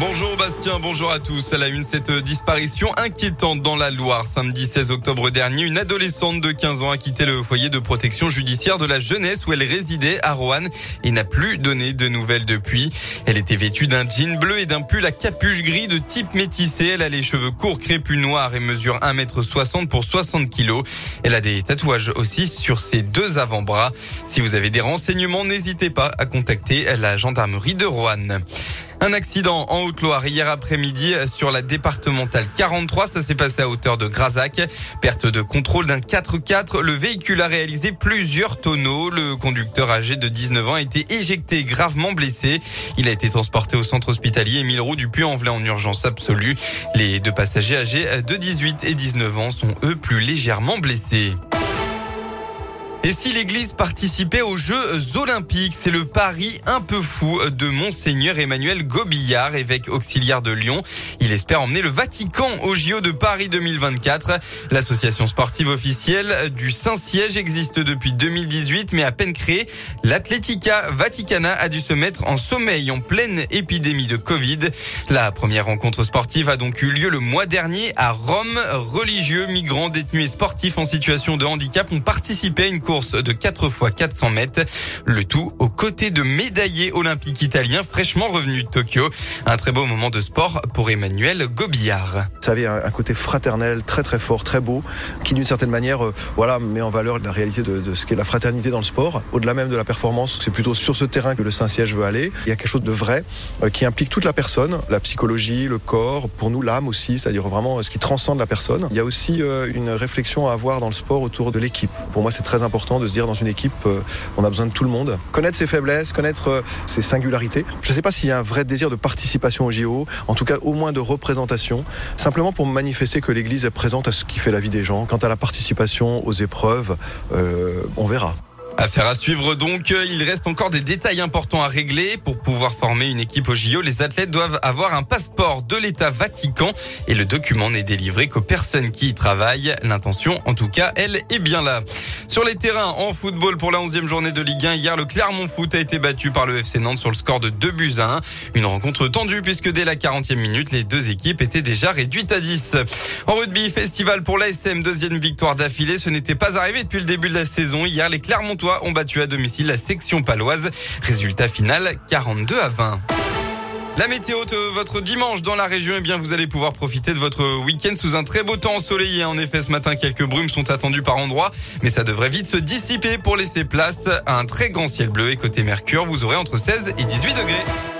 Bonjour Bastien, bonjour à tous. À la une, cette disparition inquiétante dans la Loire. Samedi 16 octobre dernier, une adolescente de 15 ans a quitté le foyer de protection judiciaire de la jeunesse où elle résidait à Roanne et n'a plus donné de nouvelles depuis. Elle était vêtue d'un jean bleu et d'un pull à capuche gris de type métissé. Elle a les cheveux courts, crépus noirs et mesure 1m60 pour 60 kg. Elle a des tatouages aussi sur ses deux avant-bras. Si vous avez des renseignements, n'hésitez pas à contacter la gendarmerie de Roanne. Un accident en Haute-Loire hier après-midi sur la départementale 43. Ça s'est passé à hauteur de Grazac. Perte de contrôle d'un 4x4. Le véhicule a réalisé plusieurs tonneaux. Le conducteur âgé de 19 ans a été éjecté gravement blessé. Il a été transporté au centre hospitalier Émile Roux du Puy-en-Velay en urgence absolue. Les deux passagers âgés de 18 et 19 ans sont eux plus légèrement blessés. Et si l'église participait aux Jeux Olympiques, c'est le pari un peu fou de Monseigneur Emmanuel Gobillard, évêque auxiliaire de Lyon. Il espère emmener le Vatican aux JO de Paris 2024. L'association sportive officielle du Saint-Siège existe depuis 2018, mais à peine créée, l'Atletica Vaticana a dû se mettre en sommeil en pleine épidémie de Covid. La première rencontre sportive a donc eu lieu le mois dernier à Rome. Religieux, migrants, détenus et sportifs en situation de handicap ont participé à une course de 4 fois 400 mètres. Le tout aux côtés de médaillés olympiques italiens fraîchement revenus de Tokyo. Un très beau moment de sport pour Emmanuel Gobillard. Ça avait un côté fraternel très très fort, très beau, qui d'une certaine manière euh, voilà, met en valeur la réalité de, de ce qu'est la fraternité dans le sport. Au-delà même de la performance, c'est plutôt sur ce terrain que le Saint-Siège veut aller. Il y a quelque chose de vrai euh, qui implique toute la personne, la psychologie, le corps, pour nous l'âme aussi, c'est-à-dire vraiment euh, ce qui transcende la personne. Il y a aussi une réflexion à avoir dans le sport autour de l'équipe. Pour moi, c'est très important de se dire dans une équipe, euh, on a besoin de tout le monde. Connaître ses faiblesses, connaître euh, ses singularités. Je ne sais pas s'il y a un vrai désir de participation au JO, en tout cas au moins de représentation, simplement pour manifester que l'Église est présente à ce qui fait la vie des gens. Quant à la participation aux épreuves, euh, on verra. Affaire à suivre donc. Il reste encore des détails importants à régler. Pour pouvoir former une équipe au JO, les athlètes doivent avoir un passeport de l'État Vatican et le document n'est délivré qu'aux personnes qui y travaillent. L'intention, en tout cas, elle est bien là. Sur les terrains, en football pour la 11e journée de Ligue 1, hier, le Clermont Foot a été battu par le FC Nantes sur le score de 2 buts à 1. Une rencontre tendue puisque dès la 40e minute, les deux équipes étaient déjà réduites à 10. En rugby, festival pour l'ASM, deuxième victoire d'affilée. Ce n'était pas arrivé depuis le début de la saison. Hier, les Clermontois ont battu à domicile la section paloise. Résultat final 42 à 20. La météo de votre dimanche dans la région, eh bien, vous allez pouvoir profiter de votre week-end sous un très beau temps ensoleillé. En effet, ce matin, quelques brumes sont attendues par endroits, mais ça devrait vite se dissiper pour laisser place à un très grand ciel bleu. Et côté Mercure, vous aurez entre 16 et 18 degrés.